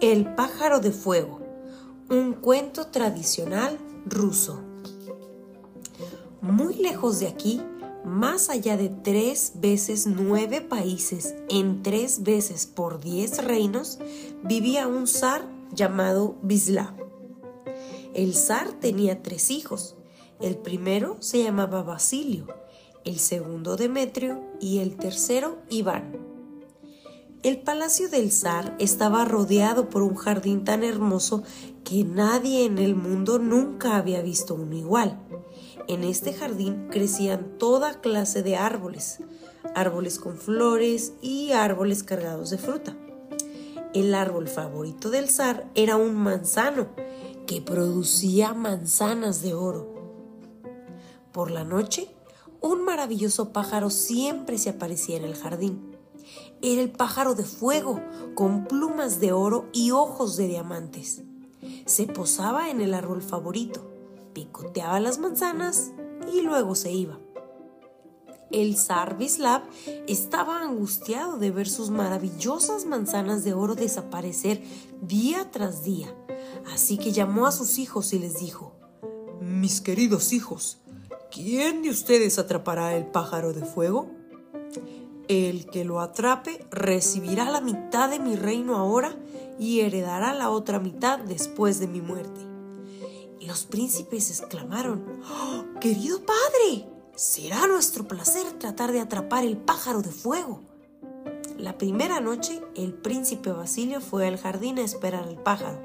El pájaro de fuego, un cuento tradicional ruso. Muy lejos de aquí, más allá de tres veces nueve países en tres veces por diez reinos, vivía un zar llamado Bislav. El zar tenía tres hijos. El primero se llamaba Basilio, el segundo Demetrio y el tercero Iván. El palacio del zar estaba rodeado por un jardín tan hermoso que nadie en el mundo nunca había visto uno igual. En este jardín crecían toda clase de árboles, árboles con flores y árboles cargados de fruta. El árbol favorito del zar era un manzano que producía manzanas de oro. Por la noche, un maravilloso pájaro siempre se aparecía en el jardín era el pájaro de fuego, con plumas de oro y ojos de diamantes. Se posaba en el árbol favorito, picoteaba las manzanas y luego se iba. El zar Bislav estaba angustiado de ver sus maravillosas manzanas de oro desaparecer día tras día, así que llamó a sus hijos y les dijo, Mis queridos hijos, ¿quién de ustedes atrapará el pájaro de fuego? El que lo atrape recibirá la mitad de mi reino ahora y heredará la otra mitad después de mi muerte. Y los príncipes exclamaron, ¡Oh, Querido padre, será nuestro placer tratar de atrapar el pájaro de fuego. La primera noche, el príncipe Basilio fue al jardín a esperar al pájaro.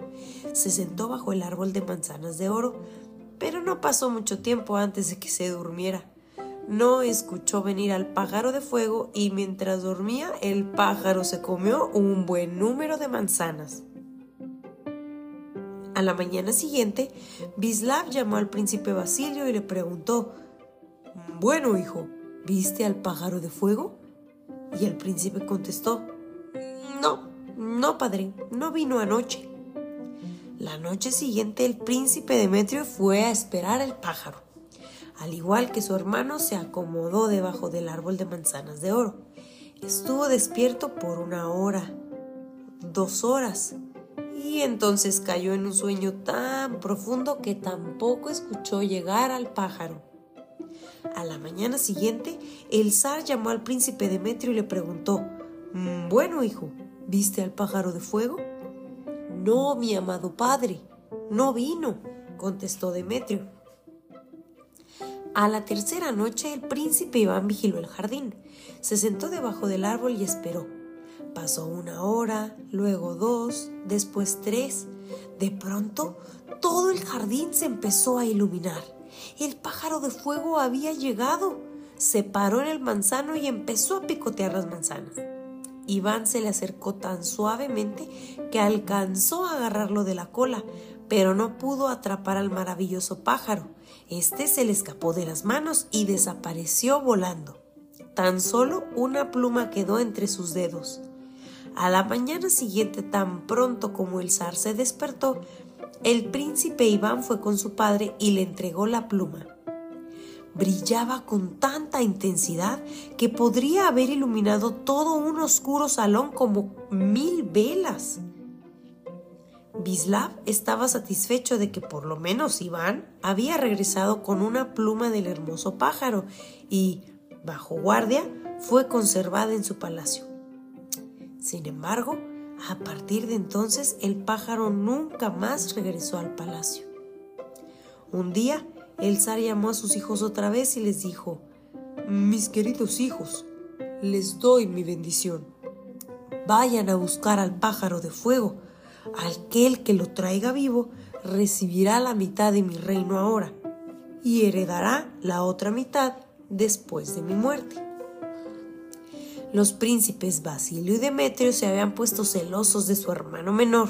Se sentó bajo el árbol de manzanas de oro, pero no pasó mucho tiempo antes de que se durmiera no escuchó venir al pájaro de fuego y mientras dormía el pájaro se comió un buen número de manzanas. A la mañana siguiente, Bislav llamó al príncipe Basilio y le preguntó, Bueno, hijo, ¿viste al pájaro de fuego? Y el príncipe contestó, No, no, padre, no vino anoche. La noche siguiente el príncipe Demetrio fue a esperar al pájaro. Al igual que su hermano, se acomodó debajo del árbol de manzanas de oro. Estuvo despierto por una hora, dos horas, y entonces cayó en un sueño tan profundo que tampoco escuchó llegar al pájaro. A la mañana siguiente, el zar llamó al príncipe Demetrio y le preguntó, mm, Bueno, hijo, ¿viste al pájaro de fuego? No, mi amado padre, no vino, contestó Demetrio. A la tercera noche el príncipe Iván vigiló el jardín. Se sentó debajo del árbol y esperó. Pasó una hora, luego dos, después tres. De pronto, todo el jardín se empezó a iluminar. El pájaro de fuego había llegado. Se paró en el manzano y empezó a picotear las manzanas. Iván se le acercó tan suavemente que alcanzó a agarrarlo de la cola, pero no pudo atrapar al maravilloso pájaro. Este se le escapó de las manos y desapareció volando. Tan solo una pluma quedó entre sus dedos. A la mañana siguiente, tan pronto como el zar se despertó, el príncipe Iván fue con su padre y le entregó la pluma. Brillaba con tanta intensidad que podría haber iluminado todo un oscuro salón como mil velas. Bislav estaba satisfecho de que por lo menos Iván había regresado con una pluma del hermoso pájaro y, bajo guardia, fue conservada en su palacio. Sin embargo, a partir de entonces el pájaro nunca más regresó al palacio. Un día, el zar llamó a sus hijos otra vez y les dijo, Mis queridos hijos, les doy mi bendición. Vayan a buscar al pájaro de fuego, Aquel que lo traiga vivo recibirá la mitad de mi reino ahora y heredará la otra mitad después de mi muerte. Los príncipes Basilio y Demetrio se habían puesto celosos de su hermano menor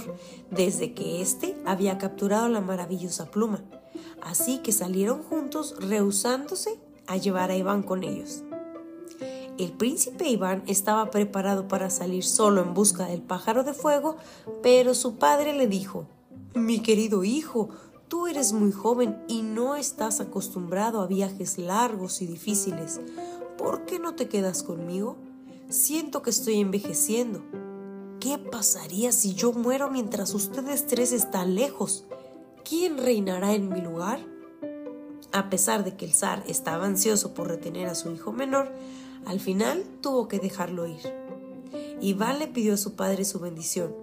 desde que éste había capturado la maravillosa pluma, así que salieron juntos rehusándose a llevar a Iván con ellos. El príncipe Iván estaba preparado para salir solo en busca del pájaro de fuego, pero su padre le dijo, Mi querido hijo, tú eres muy joven y no estás acostumbrado a viajes largos y difíciles. ¿por qué no te quedas conmigo? Siento que estoy envejeciendo. ¿Qué pasaría si yo muero mientras ustedes tres están lejos? ¿Quién reinará en mi lugar? A pesar de que el zar estaba ansioso por retener a su hijo menor, al final tuvo que dejarlo ir. Iván le pidió a su padre su bendición,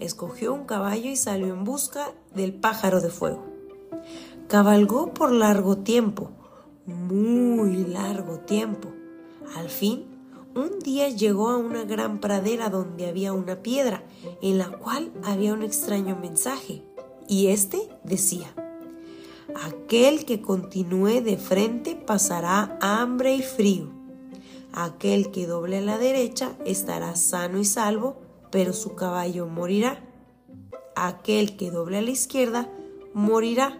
escogió un caballo y salió en busca del pájaro de fuego. Cabalgó por largo tiempo, muy largo tiempo. Al fin, un día llegó a una gran pradera donde había una piedra en la cual había un extraño mensaje, y este decía, Aquel que continúe de frente pasará hambre y frío. Aquel que doble a la derecha estará sano y salvo, pero su caballo morirá. Aquel que doble a la izquierda morirá,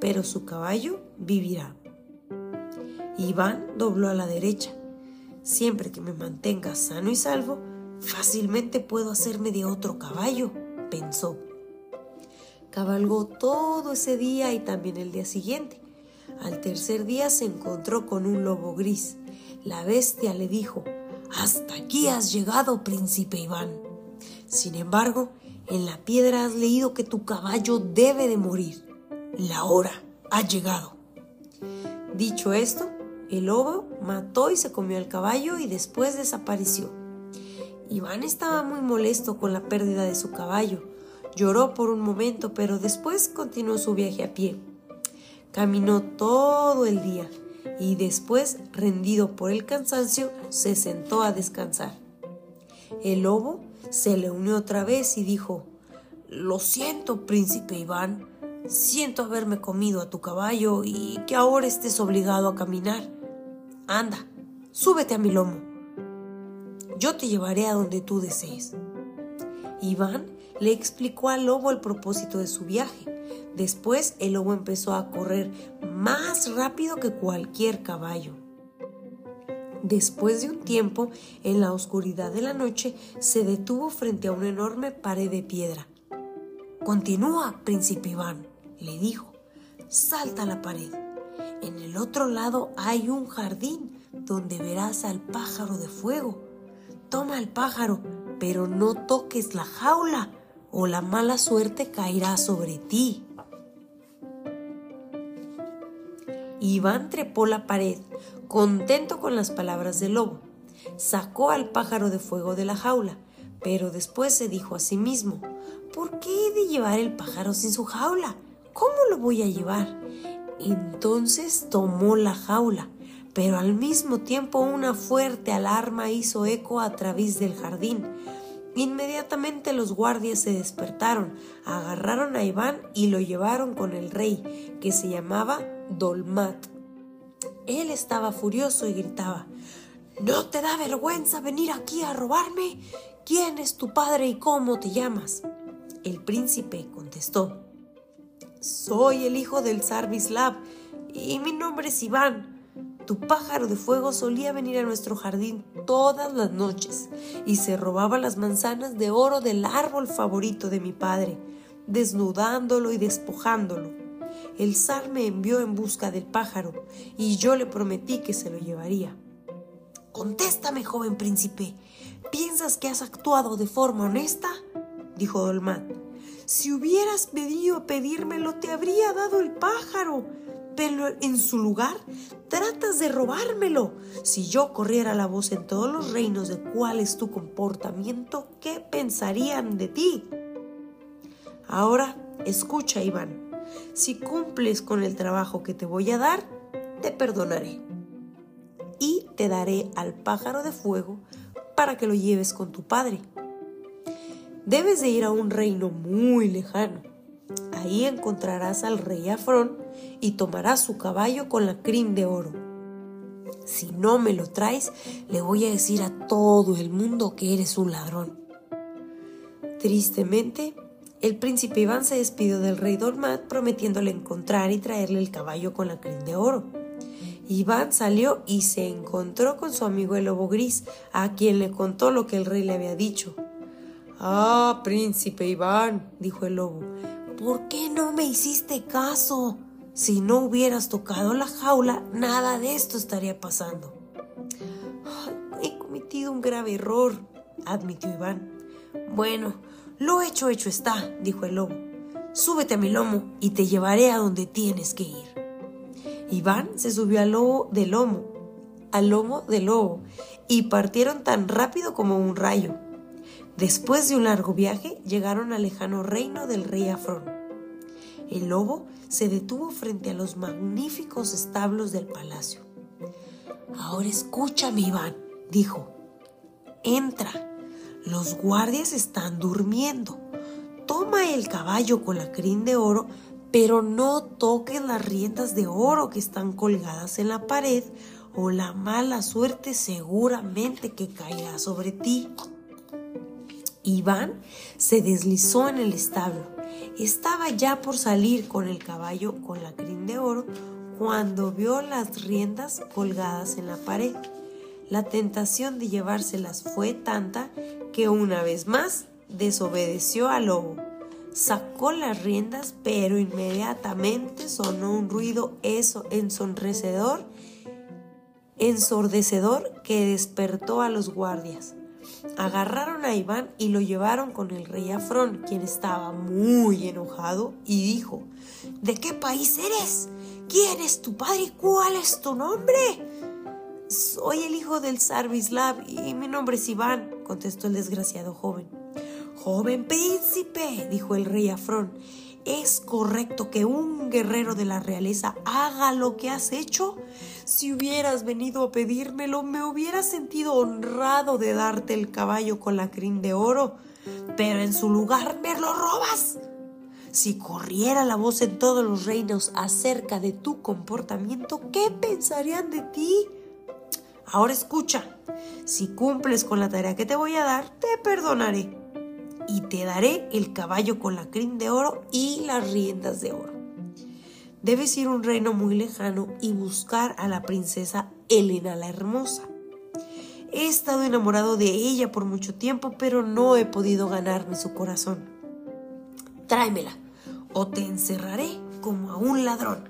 pero su caballo vivirá. Iván dobló a la derecha. Siempre que me mantenga sano y salvo, fácilmente puedo hacerme de otro caballo, pensó. Cabalgó todo ese día y también el día siguiente. Al tercer día se encontró con un lobo gris. La bestia le dijo, Hasta aquí has llegado, príncipe Iván. Sin embargo, en la piedra has leído que tu caballo debe de morir. La hora ha llegado. Dicho esto, el lobo mató y se comió al caballo y después desapareció. Iván estaba muy molesto con la pérdida de su caballo Lloró por un momento, pero después continuó su viaje a pie. Caminó todo el día y después, rendido por el cansancio, se sentó a descansar. El lobo se le unió otra vez y dijo, Lo siento, príncipe Iván, siento haberme comido a tu caballo y que ahora estés obligado a caminar. Anda, súbete a mi lomo. Yo te llevaré a donde tú desees. Iván le explicó al lobo el propósito de su viaje. Después el lobo empezó a correr más rápido que cualquier caballo. Después de un tiempo, en la oscuridad de la noche, se detuvo frente a una enorme pared de piedra. Continúa, príncipe Iván, le dijo. Salta a la pared. En el otro lado hay un jardín donde verás al pájaro de fuego. Toma el pájaro, pero no toques la jaula o la mala suerte caerá sobre ti. Iván trepó la pared, contento con las palabras del lobo. Sacó al pájaro de fuego de la jaula, pero después se dijo a sí mismo, ¿por qué he de llevar el pájaro sin su jaula? ¿Cómo lo voy a llevar? Entonces tomó la jaula, pero al mismo tiempo una fuerte alarma hizo eco a través del jardín. Inmediatamente los guardias se despertaron, agarraron a Iván y lo llevaron con el rey, que se llamaba Dolmat. Él estaba furioso y gritaba ¿No te da vergüenza venir aquí a robarme? ¿Quién es tu padre y cómo te llamas? El príncipe contestó Soy el hijo del zar Bislav y mi nombre es Iván. Tu pájaro de fuego solía venir a nuestro jardín todas las noches y se robaba las manzanas de oro del árbol favorito de mi padre, desnudándolo y despojándolo. El zar me envió en busca del pájaro y yo le prometí que se lo llevaría. Contéstame, joven príncipe, ¿piensas que has actuado de forma honesta? dijo Dolmat. Si hubieras pedido pedírmelo, te habría dado el pájaro pero en su lugar tratas de robármelo. Si yo corriera la voz en todos los reinos de cuál es tu comportamiento, ¿qué pensarían de ti? Ahora, escucha, Iván. Si cumples con el trabajo que te voy a dar, te perdonaré. Y te daré al pájaro de fuego para que lo lleves con tu padre. Debes de ir a un reino muy lejano Ahí encontrarás al rey Afrón y tomarás su caballo con la crin de oro. Si no me lo traes, le voy a decir a todo el mundo que eres un ladrón. Tristemente, el príncipe Iván se despidió del rey Dormat prometiéndole encontrar y traerle el caballo con la crin de oro. Iván salió y se encontró con su amigo el lobo gris, a quien le contó lo que el rey le había dicho. Ah, príncipe Iván, dijo el lobo, ¿por qué no me hiciste caso? Si no hubieras tocado la jaula, nada de esto estaría pasando. cometido un grave error, admitió Iván. Bueno, lo hecho, hecho está, dijo el lobo. Súbete a mi lomo y te llevaré a donde tienes que ir. Iván se subió al lobo del lomo, al lomo del lobo, y partieron tan rápido como un rayo. Después de un largo viaje, llegaron al lejano reino del rey Afrón. El lobo se detuvo frente a los magníficos establos del palacio. Ahora escúchame, Iván, dijo. Entra. Los guardias están durmiendo. Toma el caballo con la crin de oro, pero no toques las riendas de oro que están colgadas en la pared, o la mala suerte seguramente que caerá sobre ti. Iván se deslizó en el establo. Estaba ya por salir con el caballo con la crin de oro cuando vio las riendas colgadas en la pared. La tentación de llevárselas fue tanta que una vez más desobedeció al lobo. Sacó las riendas, pero inmediatamente sonó un ruido eso ensonrecedor, ensordecedor que despertó a los guardias. Agarraron a Iván y lo llevaron con el rey Afrón, quien estaba muy enojado y dijo, ¿De qué país eres? ¿Quién es tu padre y cuál es tu nombre? Soy el hijo del zar y mi nombre es Iván, contestó el desgraciado joven. Joven príncipe, dijo el rey Afrón, ¿es correcto que un guerrero de la realeza haga lo que has hecho? Si hubieras venido a pedírmelo, me hubiera sentido honrado de darte el caballo con la crin de oro, pero en su lugar me lo robas. Si corriera la voz en todos los reinos acerca de tu comportamiento, ¿qué pensarían de ti? Ahora escucha, si cumples con la tarea que te voy a dar, te perdonaré y te daré el caballo con la crin de oro y las riendas de oro. Debes ir a un reino muy lejano y buscar a la princesa Elena la Hermosa. He estado enamorado de ella por mucho tiempo, pero no he podido ganarme su corazón. Tráemela, o te encerraré como a un ladrón.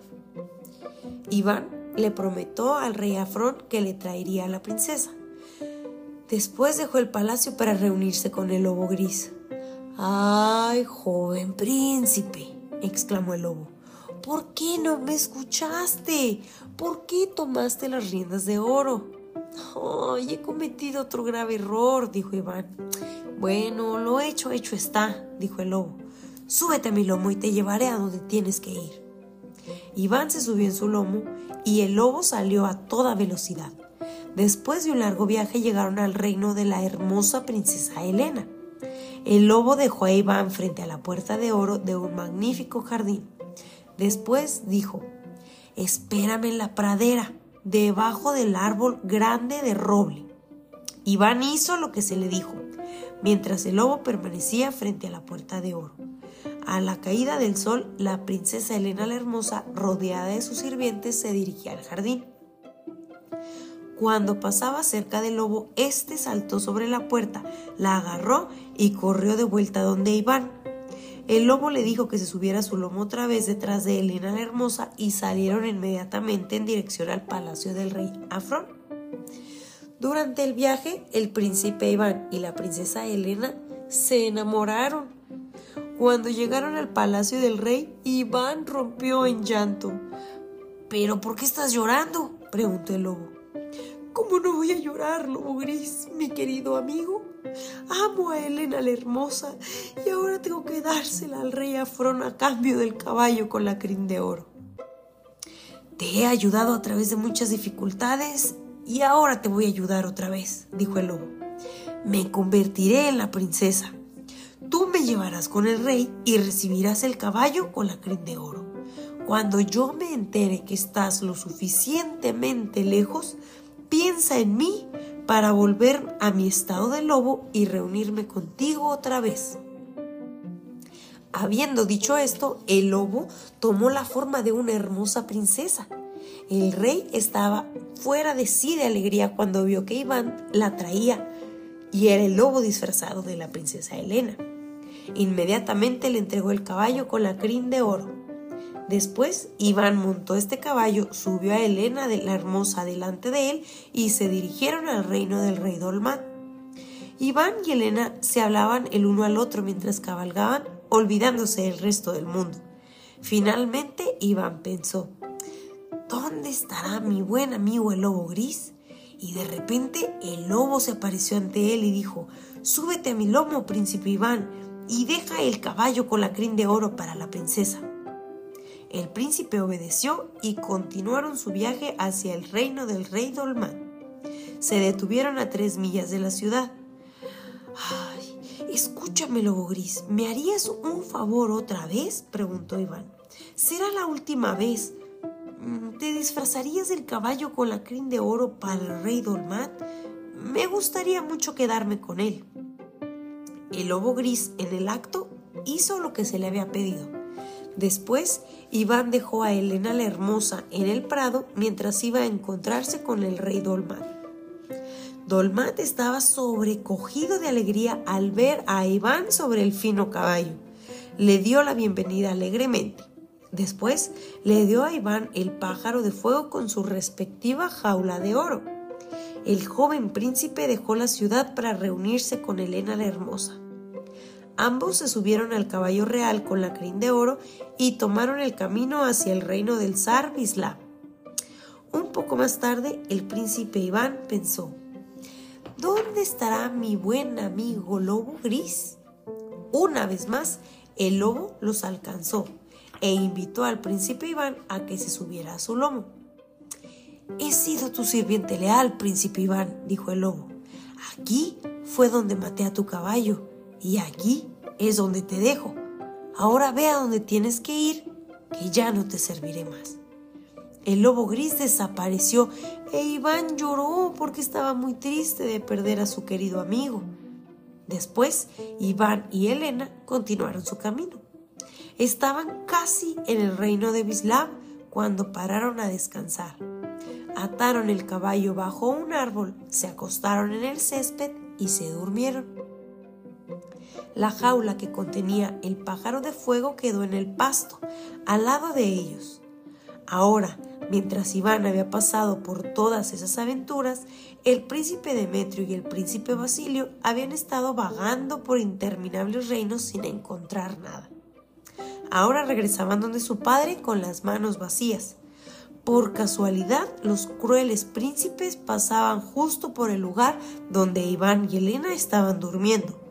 Iván le prometió al rey Afrón que le traería a la princesa. Después dejó el palacio para reunirse con el lobo gris. ¡Ay, joven príncipe! exclamó el lobo. ¿Por qué no me escuchaste? ¿Por qué tomaste las riendas de oro? ¡Ay, he cometido otro grave error! dijo Iván. Bueno, lo hecho, hecho está, dijo el lobo. Súbete a mi lomo y te llevaré a donde tienes que ir. Iván se subió en su lomo y el lobo salió a toda velocidad. Después de un largo viaje llegaron al reino de la hermosa princesa Helena. El lobo dejó a Iván frente a la puerta de oro de un magnífico jardín. Después dijo, espérame en la pradera, debajo del árbol grande de roble. Iván hizo lo que se le dijo, mientras el lobo permanecía frente a la puerta de oro. A la caída del sol, la princesa Elena la Hermosa, rodeada de sus sirvientes, se dirigía al jardín. Cuando pasaba cerca del lobo, éste saltó sobre la puerta, la agarró y corrió de vuelta donde Iván. El lobo le dijo que se subiera a su lomo otra vez detrás de Elena la Hermosa y salieron inmediatamente en dirección al palacio del rey Afrón. Durante el viaje, el príncipe Iván y la princesa Elena se enamoraron. Cuando llegaron al palacio del rey, Iván rompió en llanto. ¿Pero por qué estás llorando? preguntó el lobo. ¿Cómo no voy a llorar, lobo gris, mi querido amigo? Amo a Elena la hermosa y ahora tengo que dársela al rey Afrón a cambio del caballo con la crin de oro. Te he ayudado a través de muchas dificultades y ahora te voy a ayudar otra vez, dijo el lobo. Me convertiré en la princesa. Tú me llevarás con el rey y recibirás el caballo con la crin de oro. Cuando yo me entere que estás lo suficientemente lejos, piensa en mí para volver a mi estado de lobo y reunirme contigo otra vez. Habiendo dicho esto, el lobo tomó la forma de una hermosa princesa. El rey estaba fuera de sí de alegría cuando vio que Iván la traía y era el lobo disfrazado de la princesa Helena. Inmediatamente le entregó el caballo con la crin de oro. Después Iván montó este caballo, subió a Helena de la Hermosa delante de él y se dirigieron al reino del rey Dolmat. Iván y Helena se hablaban el uno al otro mientras cabalgaban, olvidándose del resto del mundo. Finalmente Iván pensó, ¿dónde estará mi buen amigo el lobo gris? Y de repente el lobo se apareció ante él y dijo, Súbete a mi lomo, príncipe Iván, y deja el caballo con la crin de oro para la princesa. El príncipe obedeció y continuaron su viaje hacia el reino del rey Dolmán. Se detuvieron a tres millas de la ciudad. Ay, escúchame, lobo gris, ¿me harías un favor otra vez? preguntó Iván. Será la última vez. Mm, ¿Te disfrazarías del caballo con la crin de oro para el rey Dolmat? Me gustaría mucho quedarme con él. El lobo gris en el acto hizo lo que se le había pedido. Después, Iván dejó a Elena la Hermosa en el prado mientras iba a encontrarse con el rey Dolmat. Dolmat estaba sobrecogido de alegría al ver a Iván sobre el fino caballo. Le dio la bienvenida alegremente. Después le dio a Iván el pájaro de fuego con su respectiva jaula de oro. El joven príncipe dejó la ciudad para reunirse con Elena la Hermosa. Ambos se subieron al caballo real con la crin de oro y tomaron el camino hacia el reino del zar Bislav. Un poco más tarde, el príncipe Iván pensó, ¿Dónde estará mi buen amigo lobo gris? Una vez más, el lobo los alcanzó e invitó al príncipe Iván a que se subiera a su lomo. He sido tu sirviente leal, príncipe Iván, dijo el lobo. Aquí fue donde maté a tu caballo y aquí es donde te dejo. Ahora ve a donde tienes que ir, que ya no te serviré más. El lobo gris desapareció e Iván lloró porque estaba muy triste de perder a su querido amigo. Después, Iván y Elena continuaron su camino. Estaban casi en el reino de Bislav cuando pararon a descansar. Ataron el caballo bajo un árbol, se acostaron en el césped y se durmieron. La jaula que contenía el pájaro de fuego quedó en el pasto, al lado de ellos. Ahora, mientras Iván había pasado por todas esas aventuras, el príncipe Demetrio y el príncipe Basilio habían estado vagando por interminables reinos sin encontrar nada. Ahora regresaban donde su padre con las manos vacías. Por casualidad, los crueles príncipes pasaban justo por el lugar donde Iván y Elena estaban durmiendo.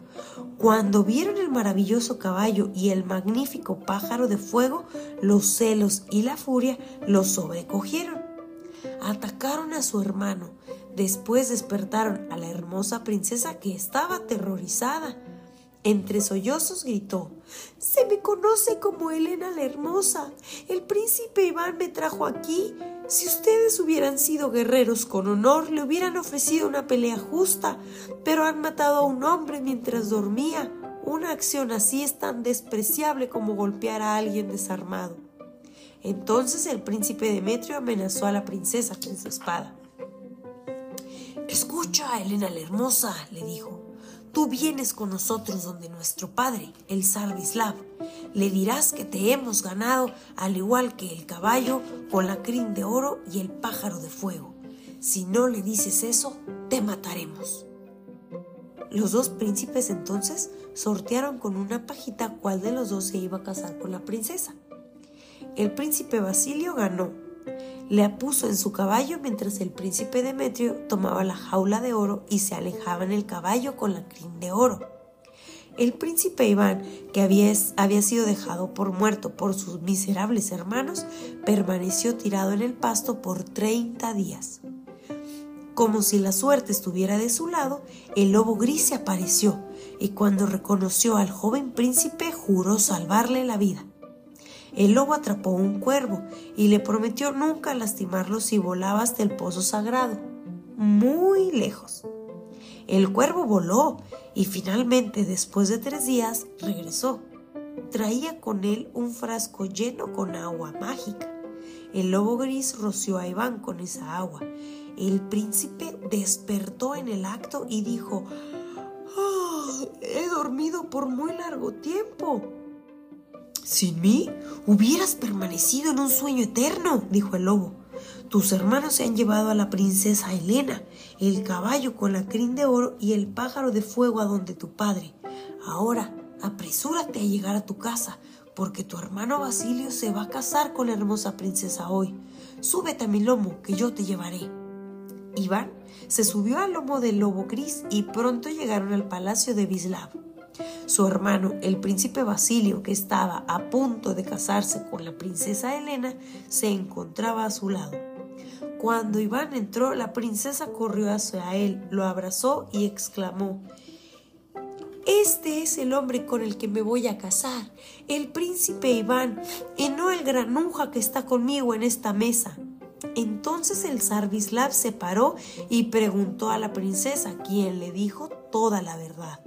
Cuando vieron el maravilloso caballo y el magnífico pájaro de fuego, los celos y la furia los sobrecogieron. Atacaron a su hermano. Después despertaron a la hermosa princesa que estaba aterrorizada. Entre sollozos gritó, Se me conoce como Elena la Hermosa. El príncipe Iván me trajo aquí. Si ustedes hubieran sido guerreros con honor, le hubieran ofrecido una pelea justa, pero han matado a un hombre mientras dormía. Una acción así es tan despreciable como golpear a alguien desarmado. Entonces el príncipe Demetrio amenazó a la princesa con su espada. Escucha, Elena la Hermosa, le dijo. Tú vienes con nosotros donde nuestro padre, el zar Le dirás que te hemos ganado, al igual que el caballo, con la crin de oro y el pájaro de fuego. Si no le dices eso, te mataremos. Los dos príncipes entonces sortearon con una pajita cuál de los dos se iba a casar con la princesa. El príncipe Basilio ganó le puso en su caballo mientras el príncipe Demetrio tomaba la jaula de oro y se alejaba en el caballo con la crin de oro. El príncipe Iván, que había, había sido dejado por muerto por sus miserables hermanos, permaneció tirado en el pasto por treinta días. Como si la suerte estuviera de su lado, el lobo gris se apareció y cuando reconoció al joven príncipe juró salvarle la vida. El lobo atrapó un cuervo y le prometió nunca lastimarlo si volaba hasta el pozo sagrado, muy lejos. El cuervo voló y finalmente, después de tres días, regresó. Traía con él un frasco lleno con agua mágica. El lobo gris roció a Iván con esa agua. El príncipe despertó en el acto y dijo, ah, He dormido por muy largo tiempo. Sin mí hubieras permanecido en un sueño eterno, dijo el lobo. Tus hermanos se han llevado a la princesa Helena, el caballo con la crin de oro y el pájaro de fuego a donde tu padre. Ahora, apresúrate a llegar a tu casa, porque tu hermano Basilio se va a casar con la hermosa princesa hoy. Súbete a mi lomo, que yo te llevaré. Iván se subió al lomo del lobo gris y pronto llegaron al palacio de Bislav. Su hermano, el príncipe Basilio, que estaba a punto de casarse con la princesa Helena, se encontraba a su lado. Cuando Iván entró, la princesa corrió hacia él, lo abrazó y exclamó Este es el hombre con el que me voy a casar, el príncipe Iván, y no el granuja que está conmigo en esta mesa. Entonces el zar Bislav se paró y preguntó a la princesa, quien le dijo toda la verdad.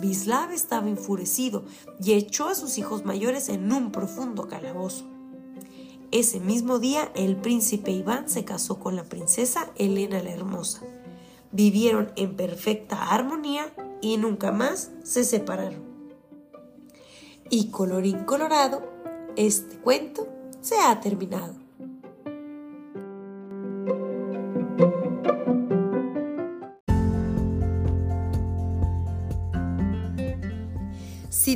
Bislav estaba enfurecido y echó a sus hijos mayores en un profundo calabozo. Ese mismo día el príncipe Iván se casó con la princesa Elena la Hermosa. Vivieron en perfecta armonía y nunca más se separaron. Y colorín colorado, este cuento se ha terminado.